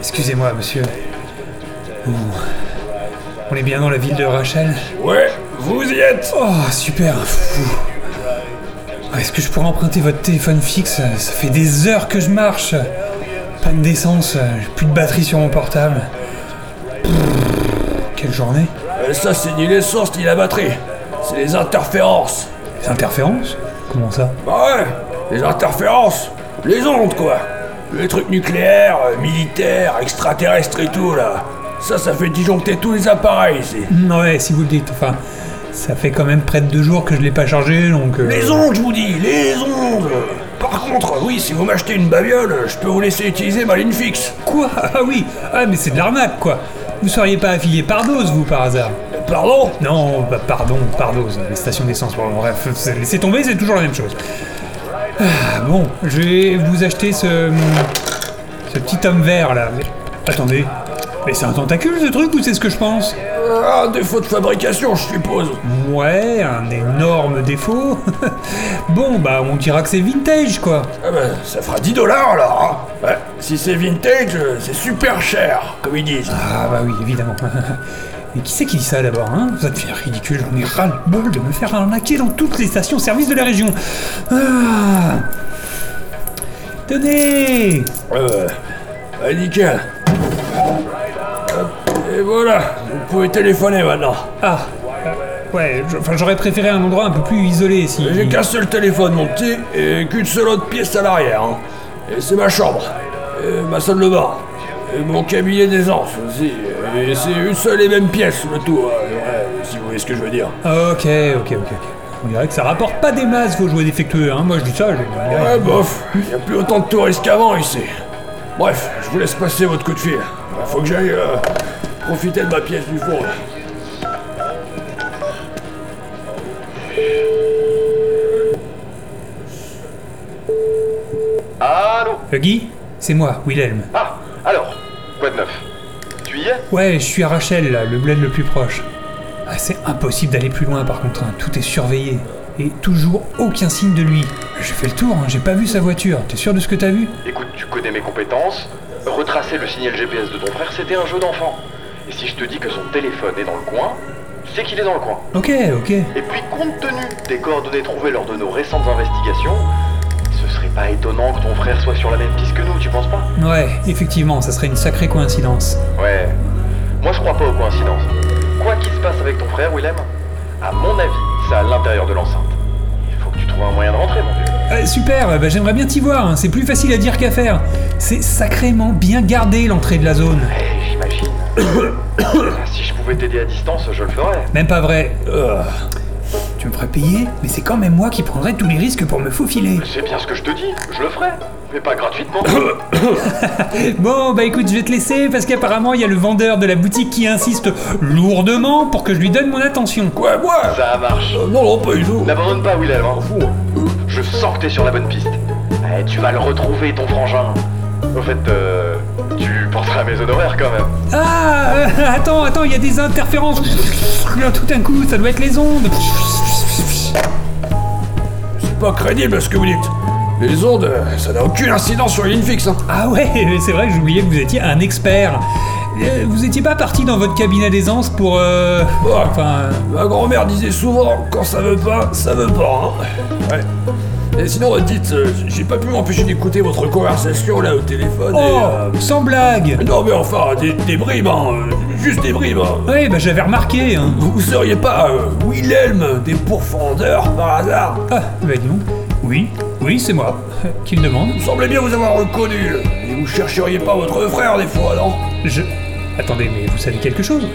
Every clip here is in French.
Excusez-moi, monsieur. Ouh. On est bien dans la ville de Rachel? Ouais, vous y êtes Oh, super Fou. Ah, Est-ce que je pourrais emprunter votre téléphone fixe? Ça fait des heures que je marche. Panne d'essence, j'ai plus de batterie sur mon portable. Pff, Quelle journée Euh, Ça, c'est ni les sources ni la batterie. C'est les interférences. Les interférences Comment ça Bah ouais, les interférences. Les ondes, quoi. Les trucs nucléaires, euh, militaires, extraterrestres et tout, là. Ça, ça fait disjoncter tous les appareils ici. Mm, Ouais, si vous le dites. Enfin, ça fait quand même près de deux jours que je l'ai pas chargé, donc... euh, Les ondes, je vous dis, les ondes Par contre, oui, si vous m'achetez une babiole, je peux vous laisser utiliser ma ligne fixe. Quoi? Ah oui Ah, mais c'est de l'arnaque, quoi Vous seriez pas affilié par dose, vous, par hasard Pardon Non, bah, pardon, pardose, les stations d'essence. Bon, bref, laissez tomber, c'est toujours la même chose. Ah, bon, je vais vous acheter ce. ce petit homme vert là. Mais, attendez, mais c'est un tentacule ce truc ou c'est ce que je pense? Un défaut de fabrication, je suppose. Ouais, un énorme défaut. bon, bah, on dira que c'est vintage quoi. Ah ben, ça fera 10 dollars alors. hein. Ouais, si c'est vintage, c'est super cher, comme ils disent. Ah, bah oui, évidemment. Mais qui c'est qui dit ça d'abord, hein? Ça devient ridicule, j'en ai ras le bol de me faire arnaquer dans toutes les stations-service de la région. Ah Tenez Euh, ouais, nickel. Et voilà, vous pouvez téléphoner maintenant. Ah euh, Ouais, je- enfin, j'aurais préféré un endroit un peu plus isolé si... J'ai qu'un seul téléphone, mon petit, et qu'une seule autre pièce à l'arrière. hein. Et c'est ma chambre, et ma salle de bain, et mon cabinet d'aisance aussi. Et c'est une seule et même pièce, le tout, hein, ouais, si vous voyez ce que je veux dire. Ok, ok, ok, ok. On dirait que ça rapporte pas des masses vos jouets défectueux, hein. Moi je dis ça, je... Ouais, bof, y a plus autant de touristes qu'avant ici. Bref, je vous laisse passer votre coup de fil. Faut que j'aille euh, profiter de ma pièce du four. Allô Euh, Guy C'est moi, Wilhelm. Ah, alors, quoi de neuf? Tu y es? Ouais, je suis à Rachel, là, le bled le plus proche. Ah, c'est impossible d'aller plus loin par contre, hein. tout est surveillé. Et toujours aucun signe de lui. J'ai fait le tour, hein. j'ai pas vu sa voiture. T'es sûr de ce que t'as vu? Écoute, tu connais mes compétences. Retracer le signal GPS de ton frère, c'était un jeu d'enfant. Et si je te dis que son téléphone est dans le coin, c'est qu'il est dans le coin. Ok, ok. Et puis, compte tenu des coordonnées trouvées lors de nos récentes investigations, ce serait pas étonnant que ton frère soit sur la même piste que nous, tu penses pas? Ouais, effectivement, ça serait une sacrée coïncidence. Ouais. Moi, je crois pas aux coïncidences. Quoi qu'il se passe avec ton frère, Willem, à mon avis, c'est à l'intérieur de l'enceinte. Il faut que tu trouves un moyen de rentrer, mon vieux. Euh, super, bah, j'aimerais bien t'y voir, hein. c'est plus facile à dire qu'à faire. C'est sacrément bien gardé l'entrée de la zone. J'imagine. Si je pouvais t'aider à distance, je le ferais. Même pas vrai. Euh, Tu me ferais payer, mais c'est quand même moi qui prendrais tous les risques pour me faufiler. C'est bien ce que je te dis, je le ferai. Mais pas gratuitement. Bon, bah écoute, je vais te laisser parce qu'apparemment il y a le vendeur de la boutique qui insiste lourdement pour que je lui donne mon attention. Quoi, moi Ça marche. Euh, Non, non, pas du tout. N'abandonne pas, Willem. Hein. Je sens que t'es sur la bonne piste. Eh, tu vas le retrouver, ton frangin. Au fait, euh, tu penseras à mes honoraires quand même. Ah, euh, attends, attends, il y a des interférences. Là, Tout d'un coup, ça doit être les ondes. C'est pas crédible ce que vous dites. Les ondes, euh, ça n'a aucune incidence sur les lignes fixes. Hein. Ah ouais, c'est vrai que j'oubliais que vous étiez un expert. Euh, Vous étiez pas parti dans votre cabinet d'aisance pour... Euh... Ah. Enfin... Ma grand-mère disait souvent, quand ça veut pas, ça veut pas. Hein. Ouais. Et sinon, euh, dites, euh, j'ai pas pu m'empêcher d'écouter votre conversation là au téléphone et... Oh, euh, sans blague Non mais enfin, des, des bribes, hein, euh, juste des bribes. hein. Ouais, bah j'avais remarqué, hein. Vous, seriez pas euh, Wilhelm des pourfendeurs par hasard? Ah, bah dis donc. Oui, oui, c'est moi. Qui le demande Vous semblez bien vous avoir reconnu. Et vous chercheriez pas votre frère des fois, non? Je... Attendez, mais vous savez quelque chose?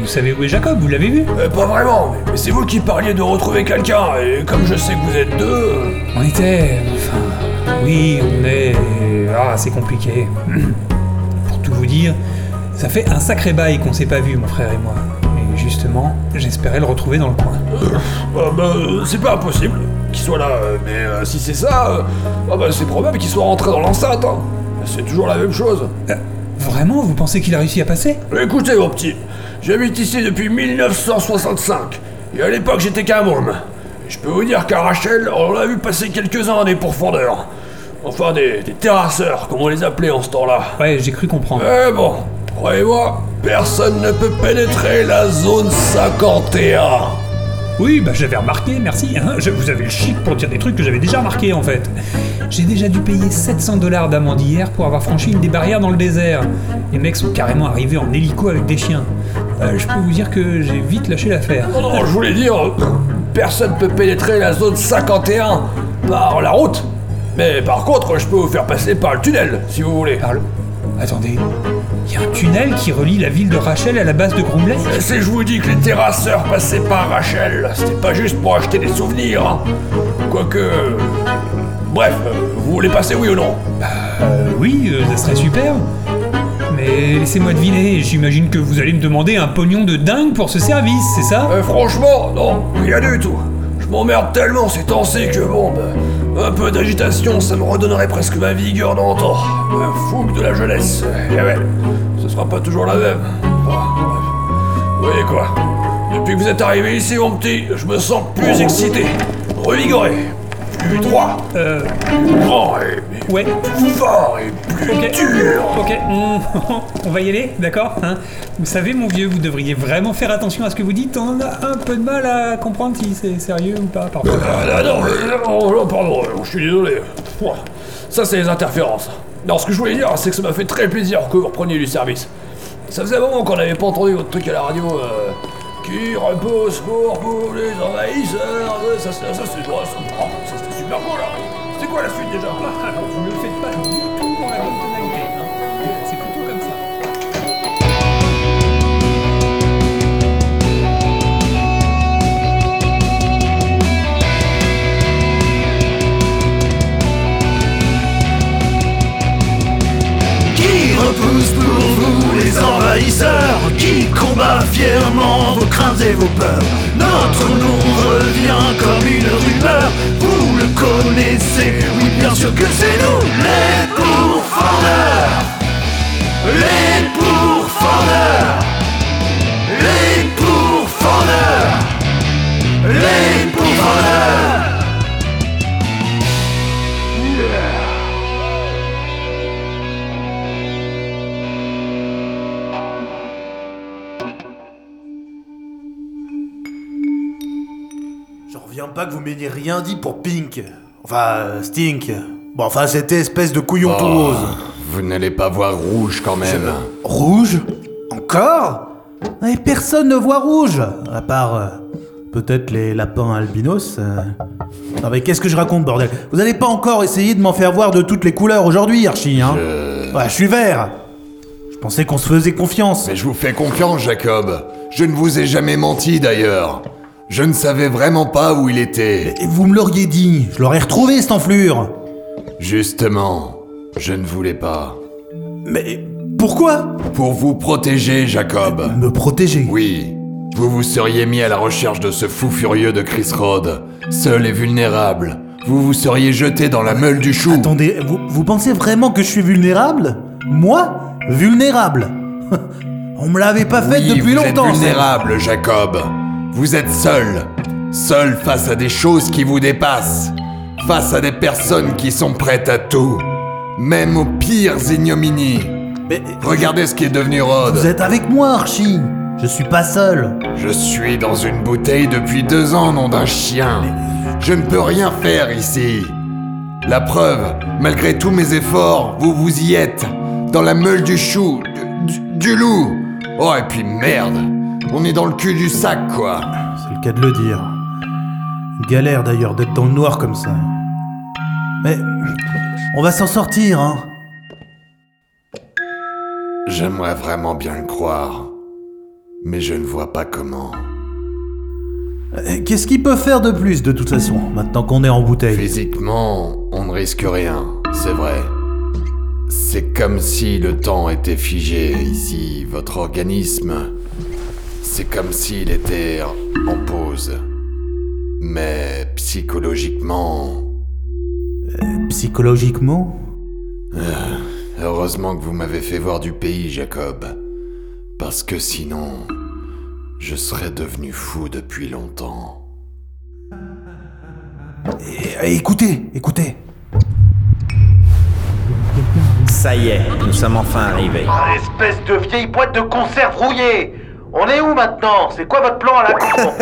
Vous savez où est Jacob? Vous l'avez vu? Euh, Pas vraiment, mais, c'est vous qui parliez de retrouver quelqu'un, et comme je sais que vous êtes deux... euh, On était... Enfin... Oui, on est... Ah, c'est compliqué. Pour tout vous dire, ça fait un sacré bail qu'on s'est pas vu, mon frère et moi. Et justement, j'espérais le retrouver dans le coin. Ah bah, euh, c'est pas impossible qu'il soit là, euh, mais euh, si c'est ça, euh, ah bah, c'est probable qu'il soit rentré dans l'enceinte. hein. C'est toujours la même chose. Euh, vraiment Vous pensez qu'il a réussi à passer? Écoutez, mon petit, J'habite ici depuis 1965. Et à l'époque, j'étais qu'un môme. Je peux vous dire qu'à Rachel, on a vu passer quelques-uns des pourfendeurs. Enfin, des, des terrasseurs, comme on les appelait en ce temps-là. Ouais, j'ai cru comprendre. Mais bon, croyez-moi, personne ne peut pénétrer la zone 51. Oui, bah j'avais remarqué, merci. hein. Je- vous avez le chic pour dire des trucs que j'avais déjà remarqué en fait. J'ai déjà dû payer 700 dollars d'amende hier pour avoir franchi une des barrières dans le désert. Les mecs sont carrément arrivés en hélico avec des chiens. Euh, je peux vous dire que j'ai vite lâché l'affaire. Non, non, je voulais dire, personne peut pénétrer la zone 51 par la route. Mais par contre, je peux vous faire passer par le tunnel, si vous voulez. Attendez. Il y a un tunnel qui relie la ville de Rachel à la base de Groom Lake Et si je vous dis que les terrasseurs passaient par Rachel, c'était pas juste pour acheter des souvenirs. hein. Quoique... Bref, vous voulez passer oui ou non? Euh, oui, euh, ça serait super. Mais laissez-moi deviner, j'imagine que vous allez me demander un pognon de dingue pour ce service, c'est ça? Euh, franchement, non, rien du tout. Je m'emmerde tellement ces temps-ci que bon, bah, un peu d'agitation, ça me redonnerait presque ma vigueur d'antan. La fougue de la jeunesse. Et ouais, ce sera pas toujours la même. Vous voyez quoi Depuis que vous êtes arrivé ici, mon petit, je me sens plus excité, revigoré, plus droit, Euh, plus grand et ouais. plus fort et plus Ok. dur. Ok, on, on va y aller, d'accord hein Vous savez, mon vieux, vous devriez vraiment faire attention à ce que vous dites. On a un peu de mal à comprendre si c'est sérieux ou pas parfois. Ah, là, non, euh, oh, oh, pardon, je suis désolé. Ça, c'est les interférences. Non, ce que je voulais dire, c'est que ça m'a fait très plaisir que vous repreniez du service. Ça faisait un moment qu'on n'avait pas entendu votre truc à la radio. euh, qui repose pour vous les envahisseurs. Ça, c'est- ça, c'est ça, oh, ça, c'était super beau là. Quoi la suite déjà? Alors, vous ne le faites pas du tout dans la bonne tonalité. Hein. C'est plutôt comme ça. Qui repousse pour vous les envahisseurs? Qui combat fièrement vos craintes et vos peurs? Notre nom revient comme une rumeur Vous le connaissez, oui bien sûr que c'est nous Les pourfendeurs Les pourfendeurs vous m'ayez rien dit pour Pink. Enfin, Stink. Bon, enfin, c'était espèce de couillon tout Oh, rose. Vous n'allez pas voir rouge quand même. Rouge? Encore? Mais personne ne voit rouge À part. euh, Peut-être les lapins albinos. euh. Non mais qu'est-ce que je raconte bordel? Vous allez pas encore essayer de m'en faire voir de toutes les couleurs aujourd'hui, Archie, hein? Ouais, je suis vert Je pensais qu'on se faisait confiance. Mais je vous fais confiance, Jacob. Je ne vous ai jamais menti d'ailleurs. Je ne savais vraiment pas où il était. Et vous me l'auriez dit, je l'aurais retrouvé cette enflure Justement, je ne voulais pas. Mais pourquoi? Pour vous protéger, Jacob. Me protéger? Oui, vous vous seriez mis à la recherche de ce fou furieux de Chris Rod, seul et vulnérable. Vous vous seriez jeté dans la meule du chou. Attendez, vous, vous pensez vraiment que je suis vulnérable? Moi? Vulnérable? On me l'avait pas fait Oui, depuis vous longtemps êtes vulnérable, Jacob. Vous êtes seul. Seul face à des choses qui vous dépassent. Face à des personnes qui sont prêtes à tout. Même aux pires ignominies. Mais Regardez ce qui est devenu Rod. vous êtes avec moi, Archie Je suis pas seul Je suis dans une bouteille depuis deux ans, nom d'un chien. Je ne peux rien faire ici. La preuve, malgré tous mes efforts, vous vous y êtes. Dans la meule du chou, du, du loup. Oh, et puis merde. On est dans le cul du sac, quoi. C'est le cas de le dire. Galère d'ailleurs d'être dans le noir comme ça. Mais on va s'en sortir, hein J'aimerais vraiment bien le croire. Mais je ne vois pas comment. Euh, Qu'est-ce qu'il peut faire de plus de toute façon, maintenant qu'on est en bouteille? Physiquement, on ne risque rien, c'est vrai. C'est comme si le temps était figé ici, votre organisme. C'est comme s'il était en pause. Mais psychologiquement, Psychologiquement? Heureusement que vous m'avez fait voir du pays, Jacob. Parce que sinon, je serais devenu fou depuis longtemps. Et- et écoutez, écoutez. Ça y est, nous sommes enfin arrivés. Espèce de vieille boîte de conserve rouillée On est où maintenant? C'est quoi votre plan à la con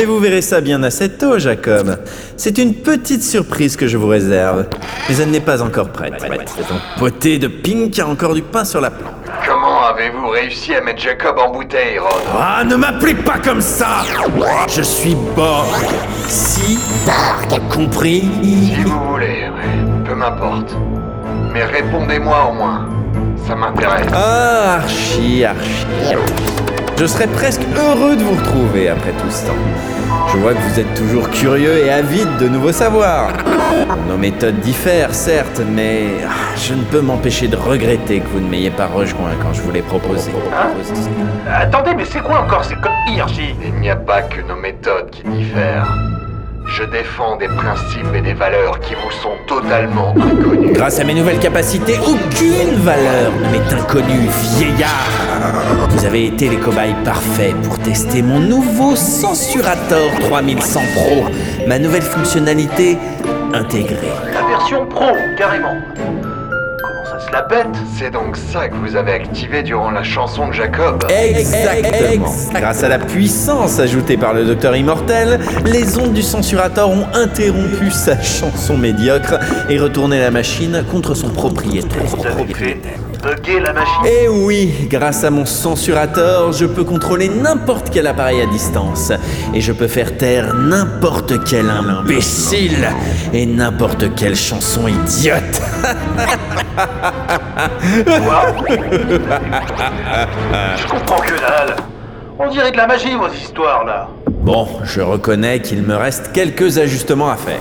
Et vous verrez ça bien assez tôt, Jacob. C'est une petite surprise que je vous réserve. Mais elle n'est pas encore prête. Ton poté de Pink a encore du pain sur la planche. Comment avez-vous réussi à mettre Jacob en bouteille, Rod? Ah, ne m'appelez pas comme ça Je suis Borg. Si Borg, compris Si vous voulez. Peu m'importe. Mais répondez-moi au moins. Ça m'intéresse. Ah, archi, archi. Je serais presque heureux de vous retrouver après tout ce temps. Je vois que vous êtes toujours curieux et avide de nouveaux savoirs. Nos méthodes diffèrent, certes, mais ah, je ne peux m'empêcher de regretter que vous ne m'ayez pas rejoint quand je vous l'ai proposé. Attendez, mais c'est quoi encore? Ces conneries, Il n'y a pas que nos méthodes qui diffèrent. Je défends des principes et des valeurs qui vous sont totalement inconnus. Grâce à mes nouvelles capacités, aucune valeur ne m'est inconnue, vieillard. Vous avez été les cobayes parfaits pour tester mon nouveau Censurator 3100 Pro, ma nouvelle fonctionnalité intégrée. La version pro, carrément. La pète C'est donc ça que vous avez activé durant la chanson de Jacob Exactement. Grâce à la puissance ajoutée par le Docteur Immortel, les ondes du censurator ont interrompu sa chanson médiocre et retourné la machine contre son propriétaire. Bugger la machine Et oui, grâce à mon censurator, je peux contrôler n'importe quel appareil à distance. Et je peux faire taire n'importe quel imbécile et n'importe quelle chanson idiote. Je comprends que dalle. On dirait de la magie, vos histoires, là. Bon, je reconnais qu'il me reste quelques ajustements à faire.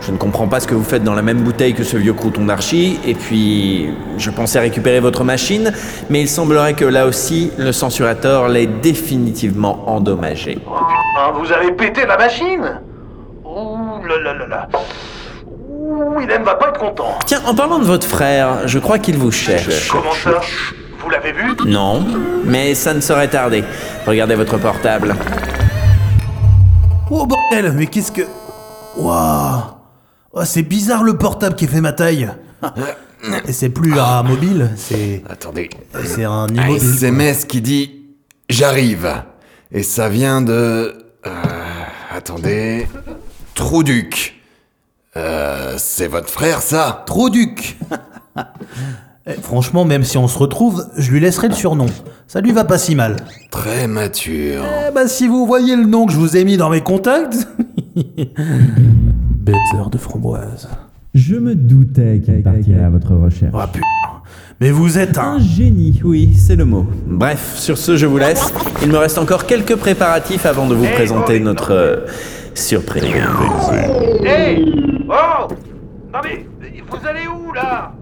Je ne comprends pas ce que vous faites dans la même bouteille que ce vieux crouton d'archi, et puis je pensais récupérer votre machine, mais il semblerait que là aussi, le censurator l'ait définitivement endommagé. Oh putain, vous avez pété la machine Ouh là là là là. Ouh, Willem va pas être content. Tiens, en parlant de votre frère, je crois qu'il vous cherche. Comment ça? Vous l'avez vu? Non, mais ça ne saurait tarder. Regardez votre portable. Oh bordel, mais qu'est-ce que. Waouh Oh, c'est bizarre le portable qui fait ma taille. Et c'est plus un mobile, c'est. Attendez. C'est un Un immobile. SMS qui dit J'arrive. Et ça vient de. euh, attendez. Trouduc. Euh, c'est votre frère, ça? Trop duc Eh, Franchement, même si on se retrouve, je lui laisserai le surnom. Ça lui va pas si mal. Très mature. Eh bah, si vous voyez le nom que je vous ai mis dans mes contacts. Baiser de framboise. Je me doutais qu'il partirait à votre recherche. Ah putain. Mais vous êtes un. Un génie, Oui, c'est le mot. Bref, sur ce, je vous laisse. Il me reste encore quelques préparatifs avant de vous présenter notre euh, surprise. Hey Oh Non mais, vous allez où, là?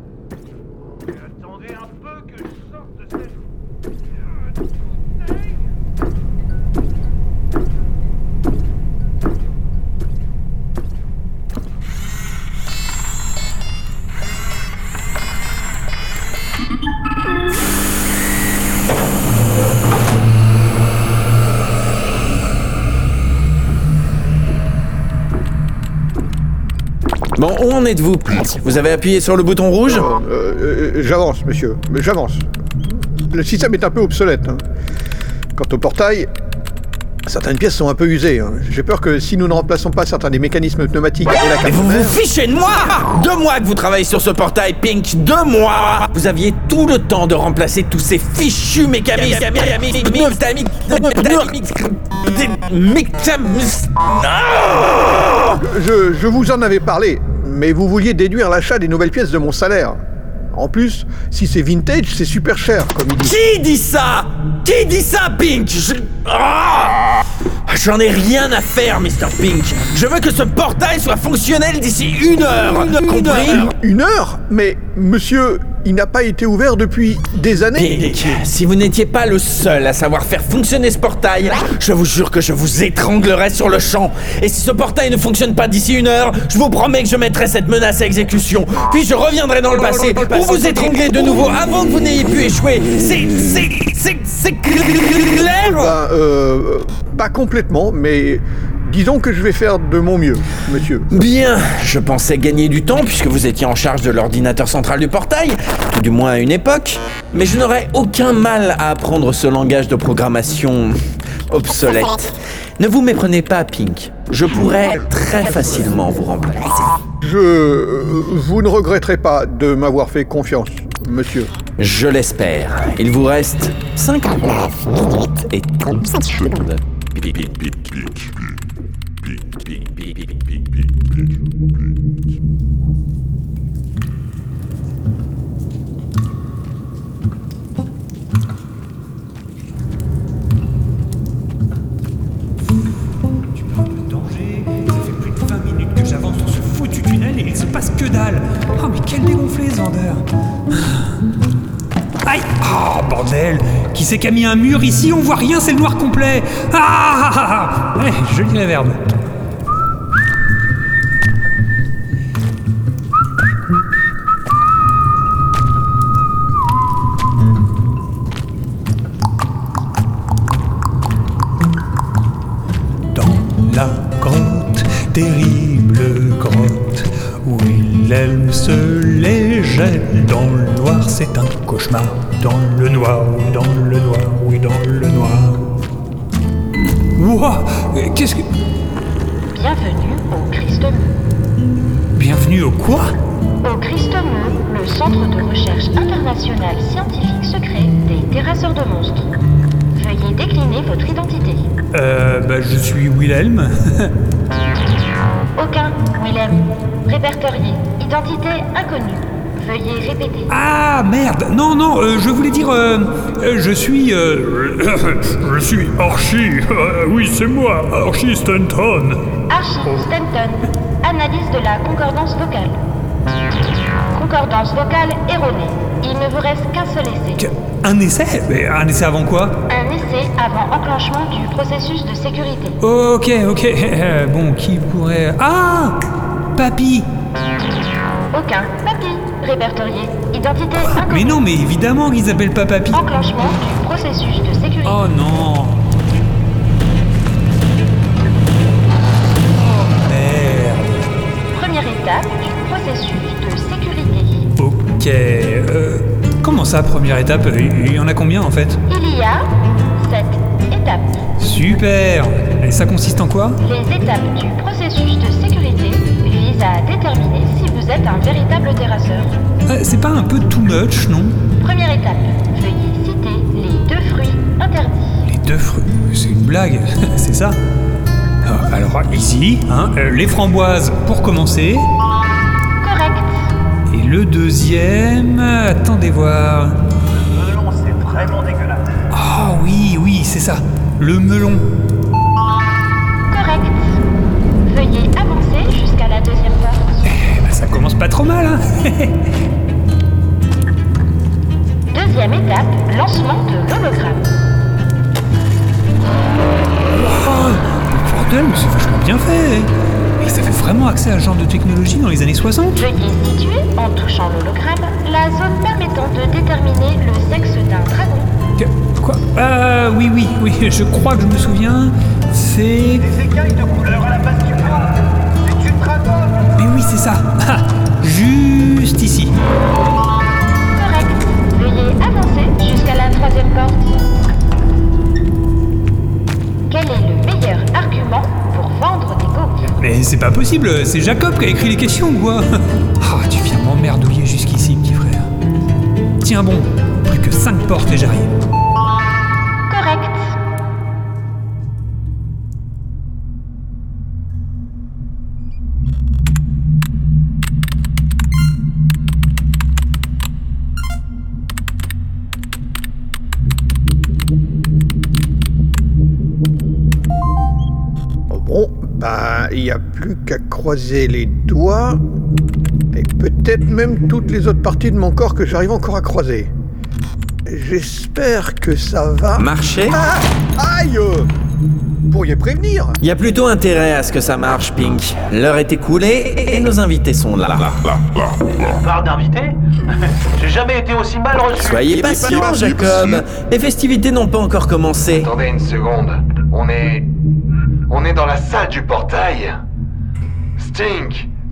Bon, où en êtes-vous Vous avez appuyé sur le bouton rouge Euh, euh, j'avance, monsieur, mais j'avance. Le système est un peu obsolète. hein. Quant au portail, certaines pièces sont un peu usées. hein. J'ai peur que si nous ne remplaçons pas certains des mécanismes pneumatiques et la Mais vous vous fichez de moi Deux mois que vous travaillez sur ce portail, Pink Deux mois Vous aviez tout le temps de remplacer tous ces fichus mécanismes je, je vous en avais parlé, mais vous vouliez déduire l'achat des nouvelles pièces de mon salaire. En plus, si c'est vintage, c'est super cher, comme il dit. Qui dit ça? Qui dit ça, Pink? Je- Ah J'en ai rien à faire, Mr. Pink. Je veux que ce portail soit fonctionnel d'ici une heure. Compris? Une heure Mais, monsieur, il n'a pas été ouvert depuis des années. Pink, si vous n'étiez pas le seul à savoir faire fonctionner ce portail, je vous jure que je vous étranglerai sur le champ. Et si ce portail ne fonctionne pas d'ici une heure, je vous promets que je mettrai cette menace à exécution. Puis je reviendrai dans le passé pour vous étrangler de nouveau avant que vous n'ayez pu échouer. C'est. c'est. c'est. c'est clair? Ben, euh, pas complètement, mais disons que je vais faire de mon mieux, monsieur. Bien, je pensais gagner du temps puisque vous étiez en charge de l'ordinateur central du portail, tout du moins à une époque, mais je n'aurais aucun mal à apprendre ce langage de programmation obsolète. Ne vous méprenez pas, Pink. Je pourrais très facilement vous remplacer. Je. Vous ne regretterez pas de m'avoir fait confiance, monsieur. Je l'espère. Il vous reste 59 minutes et 37 secondes. Oh mais quel dégonflé ce vendeur. Aïe. Oh bordel. Qui c'est qui a mis un mur ici? On voit rien, c'est le noir complet. Ah ah ah ah Ouais, joli réverb. Dans la grotte, terrible Wilhelm se les jette dans le noir, c'est un cauchemar. Dans le noir, oui, dans le noir, oui, dans le noir. Ouah Qu'est-ce que. Bienvenue au Christemeux. Bienvenue au quoi? Au Christemeux, le centre de recherche international scientifique secret des terrasseurs de monstres. Veuillez décliner votre identité. Euh, bah, je suis Wilhelm. Aucun, Willem. Répertorié. Identité inconnue. Veuillez répéter. Ah merde Non, non, euh, je voulais dire. euh, euh, je suis. euh, je suis Archie. Oui, c'est moi, Archie Stanton. Archie Stanton. Analyse de la concordance vocale. Concordance vocale erronée. Il ne vous reste qu'un seul essai. Que- Un essai? Mais un essai avant quoi? Un essai avant enclenchement du processus de sécurité. Ok, ok. euh, bon, qui pourrait. Ah Papy Aucun. Papy. Répertorié. Identité inconnue. Mais non, mais évidemment qu'ils s'appellent pas Papy. Enclenchement du processus de sécurité. Oh non Oh merde Première étape du processus de sécurité. Ok. Euh, comment ça, première étape? Il y en a combien en fait? Il y a sept étapes. Super Et ça consiste en quoi? Les étapes du processus de sécurité visent à déterminer si vous êtes un véritable terrasseur. Euh, C'est pas un peu too much, non? Première étape, veuillez citer les deux fruits interdits. Les deux fruits. C'est une blague, c'est ça? Ah, Alors, ici, hein, euh, les framboises pour commencer. Correct. Et le deuxième. Attendez voir. Melon, c'est vraiment dégueulasse. Ah oui, oui, c'est ça. Le melon. Commence pas trop mal, hein Deuxième étape, lancement de l'hologramme. Oh, bordel, mais c'est vachement bien fait Et ça fait vraiment accès à ce genre de technologie dans les années 60 Veuillez situer, en touchant l'hologramme, la zone permettant de déterminer le sexe d'un dragon. Que- Quoi? Ah oui, oui, oui, je crois que je me souviens. C'est... Des écailles de couleur c'est ça Ah, Juste ici. Correct. Veuillez avancer jusqu'à la troisième porte. Quel est le meilleur argument pour vendre des gaufres Mais c'est pas possible, c'est Jacob qui a écrit les questions, quoi Ah, tu viens m'emmerdouiller jusqu'ici, petit frère. Tiens bon, plus que 5 portes et j'arrive. Plus qu'à croiser les doigts Et peut-être même toutes les autres parties de mon corps que j'arrive encore à croiser. J'espère que ça va. Marcher? Ah Aïe Vous pourriez prévenir Il y a plutôt intérêt à ce que ça marche, Pink. L'heure est écoulée et nos invités sont là. On parle d'invité J'ai jamais été aussi mal reçu. Soyez patient, Jacob. Les festivités n'ont pas encore commencé. Attendez une seconde. On est. On est dans la salle du portail.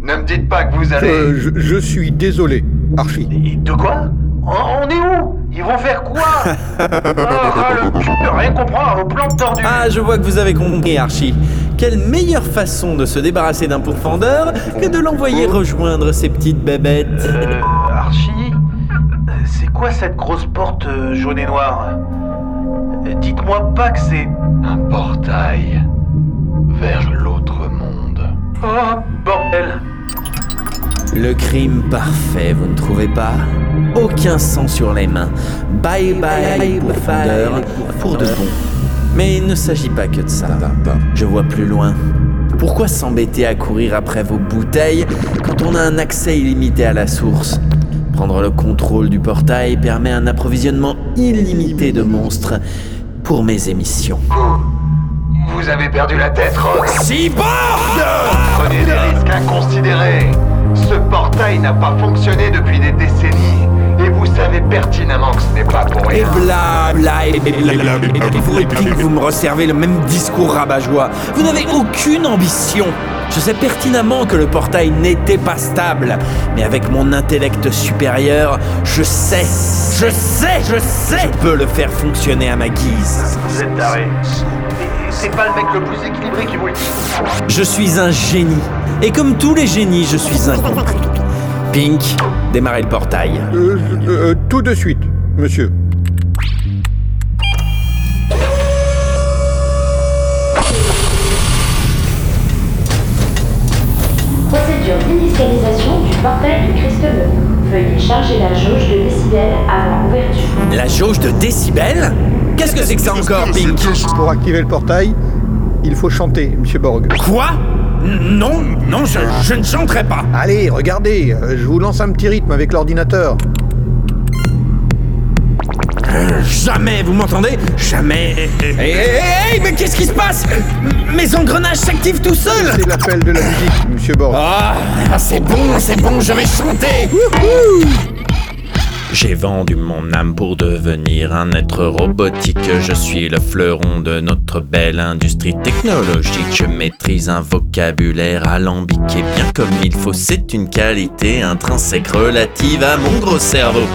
Ne me dites pas que vous allez. Euh, je, je suis désolé, Archie. Et De quoi? On, on est où? Ils vont faire quoi? Ah, ras le cul de rien comprendre à vos plans tordus. Ah, je vois que vous avez compris, Archie. Quelle meilleure façon de se débarrasser d'un pourfendeur que de l'envoyer rejoindre ses petites bébêtes. Euh, Archie euh, C'est quoi cette grosse porte euh, jaune et noire? Dites-moi pas que c'est... Un portail vers l'autre. Oh, bordel Le crime parfait, vous ne trouvez pas? Aucun sang sur les mains. Bye bye, pourfendeur, pour de bon. Mais il ne s'agit pas que de ça. Je vois plus loin. Pourquoi s'embêter à courir après vos bouteilles quand on a un accès illimité à la source? Prendre le contrôle du portail permet un approvisionnement illimité de monstres pour mes émissions. Vous avez perdu la tête, Rock. Si bon Prenez des risques inconsidérés. Ce portail n'a pas fonctionné depuis des décennies. Et vous savez pertinemment que ce n'est pas pour Et rien. bla bla et bla bla bla. Et vous et vous me resservez le même discours rabat-joie. Vous n'avez aucune ambition. Je sais pertinemment que le portail n'était pas stable, mais avec mon intellect supérieur, je sais, je sais, je sais, je peux le faire fonctionner à ma guise. Vous êtes taré. C'est pas le mec le plus équilibré qui vous le dit. Je suis un génie, et comme tous les génies, je suis un. Pink, démarrez le portail. Euh, euh, tout de suite, monsieur. Procédure d'initialisation du portail du Christ Bleu. Veuillez charger la jauge de décibels avant ouverture. La jauge de décibels Qu'est-ce que c'est que ça encore, Pink Pour activer le portail, il faut chanter, monsieur Borg. Quoi Non, non, je, je ne chanterai pas. Allez, regardez, euh, je vous lance un petit rythme avec l'ordinateur. Jamais, vous m'entendez? Jamais. Hé, hé, hé, mais qu'est-ce qui se passe? Mes engrenages s'activent tout seuls C'est l'appel de la musique, monsieur Borg. Ah, c'est bon, c'est bon, je vais chanter J'ai vendu mon âme pour devenir un être robotique. Je suis le fleuron de notre belle industrie technologique. Je maîtrise un vocabulaire alambiqué bien comme il faut. C'est une qualité intrinsèque relative à mon gros cerveau.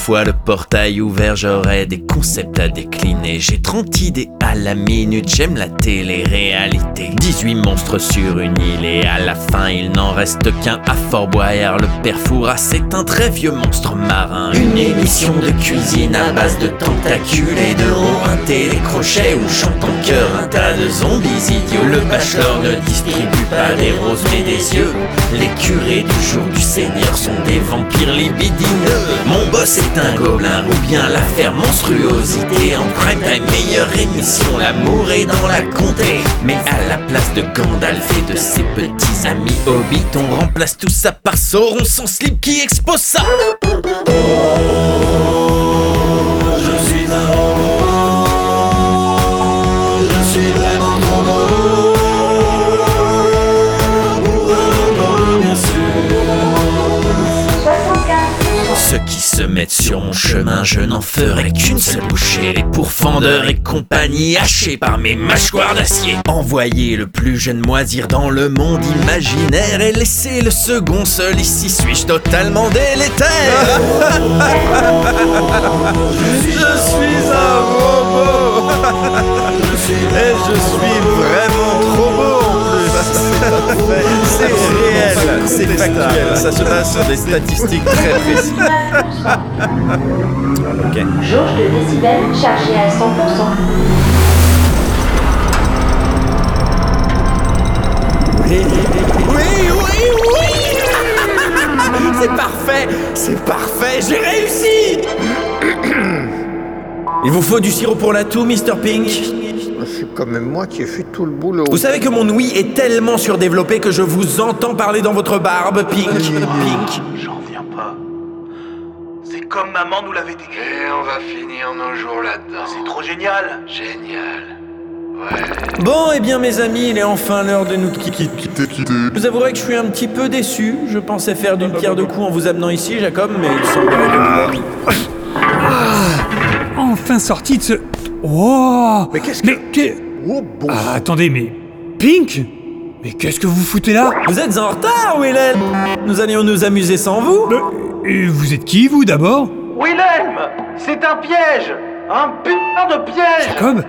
Fois le portail ouvert, j'aurai des concepts à décliner. J'ai 30 idées à la minute, j'aime la télé-réalité. 18 monstres sur une île et à la fin il n'en reste qu'un à Fort Boyard. Le père Fouras, c'est un très vieux monstre marin. Une émission de cuisine à base de tentacules et de ronds, un télécrochet où chante en chœur un tas de zombies idiots. Le bachelor ne distribue pas des roses mais des yeux. Les curés du jour du Seigneur sont des vampires libidineux. Mon boss est ou bien l'affaire monstruosité en prime time meilleure émission. L'amour est dans la comté. Mais à la place de Gandalf et de ses petits amis hobbits, on remplace tout ça par Sauron sans slip qui expose ça. Se mettent sur mon chemin, je n'en ferai qu'une seule bouchée. Les pourfendeurs et compagnie hachés par mes mâchoires d'acier. Envoyez le plus jeune moisir dans le monde imaginaire et laissez le second seul. Ici suis-je totalement délétère. je suis un robot. et je suis vraiment C'est réel, c'est factuel. Ça se base sur des statistiques très précises. Ok. Jauge de décibels chargée à 100%. Oui, oui, oui, oui C'est C'est parfait, j'ai réussi Il vous faut du sirop pour la toux, Mr. Pink quand même moi qui ai fait tout le boulot. Vous savez que mon ouïe est tellement surdéveloppé que je vous entends parler dans votre barbe, Pink. Pink. J'en reviens pas. C'est comme maman nous l'avait décrit. Et on va finir nos jours là-dedans. C'est trop génial. Génial. Ouais. Bon, eh bien, mes amis, il est enfin l'heure de nous quitter. Je vous avouerai que je suis un petit peu déçu. Je pensais faire d'une pierre deux coups en vous amenant ici, Jacob, mais il semblerait que... Enfin sorti de ce... Oh Mais qu'est-ce que- Mais qu'est- Oh bon. Ah, attendez, mais... Pink Mais qu'est-ce que vous foutez là Vous êtes en retard, Willem Nous allions nous amuser sans vous Euh, Et vous êtes qui, vous, d'abord Willem C'est un piège Un putain de piège Jacob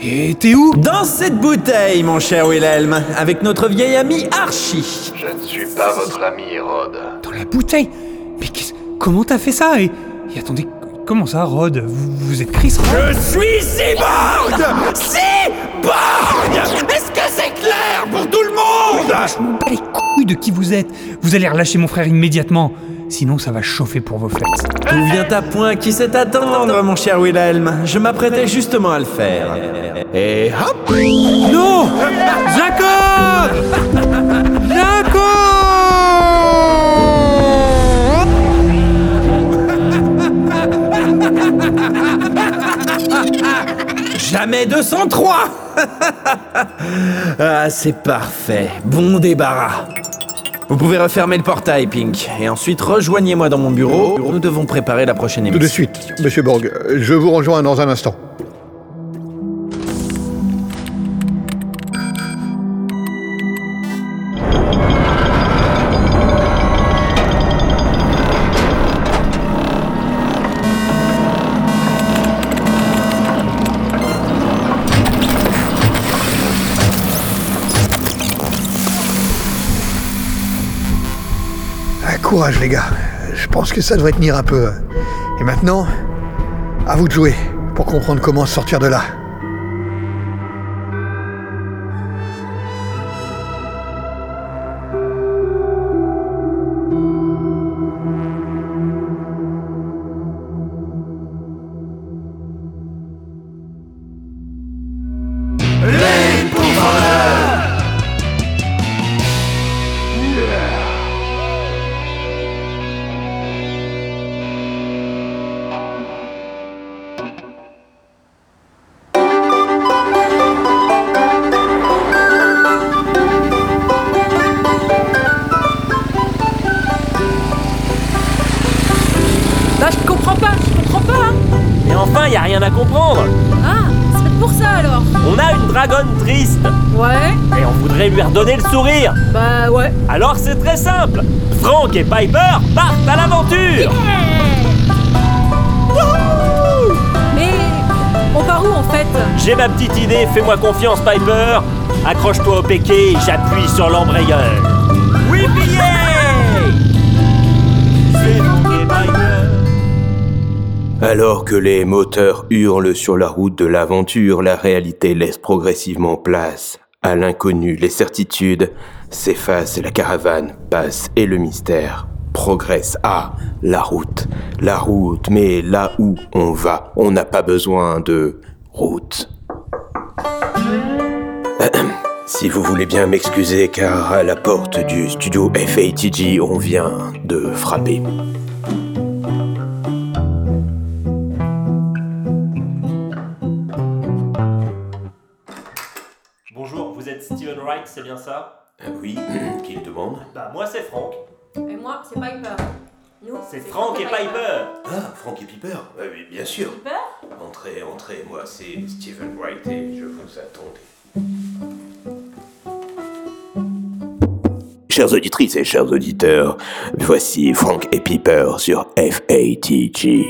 Et t'es où Dans cette bouteille, mon cher Wilhelm, avec notre vieil ami Archie. Je ne suis pas votre ami, Rod. Dans la bouteille Mais qu'est-ce... Comment t'as fait ça et... et attendez, comment ça, Rod vous, vous êtes Chris Rod Je suis Cyborg Cyborg Est-ce que c'est clair pour tout le monde Je m'en bats les couilles de qui vous êtes Vous allez relâcher mon frère immédiatement Sinon, ça va chauffer pour vos fêtes. Tout vient à point qui sait attendre, mon cher Wilhelm. Je m'apprêtais justement à le faire. Et hop Non Jacob Jamais 203 Ah, c'est parfait. Bon débarras. Vous pouvez refermer le portail, Pink. Et ensuite, rejoignez-moi dans mon bureau. Nous devons préparer la prochaine Tout émission. de suite, Monsieur Borg. Je vous rejoins dans un instant. Courage les gars. Je pense que ça devrait tenir un peu. Et maintenant, à vous de jouer pour comprendre comment sortir de là. C'est très simple. Frank et Piper partent à l'aventure. Mais on part où en fait J'ai ma petite idée, fais-moi confiance Piper. Accroche-toi au péquet et j'appuie sur l'embrayeur. Oui. Alors que les moteurs hurlent sur la route de l'aventure, la réalité laisse progressivement place à l'inconnu. Les certitudes s'effacent, la caravane passe et le mystère progresse. Ah, la route, la route, mais là où on va, on n'a pas besoin de route. Si vous voulez bien m'excuser, car à la porte du studio FATG, on vient de frapper. C'est Frank. Et moi, c'est Piper. Nous, C'est Frank et Piper. Ah, Frank et Piper Oui, bien sûr. Piper Entrez, entrez, moi c'est Stephen Wright et je vous attendais. Chères auditrices et chers auditeurs, voici Frank et Piper sur FATG.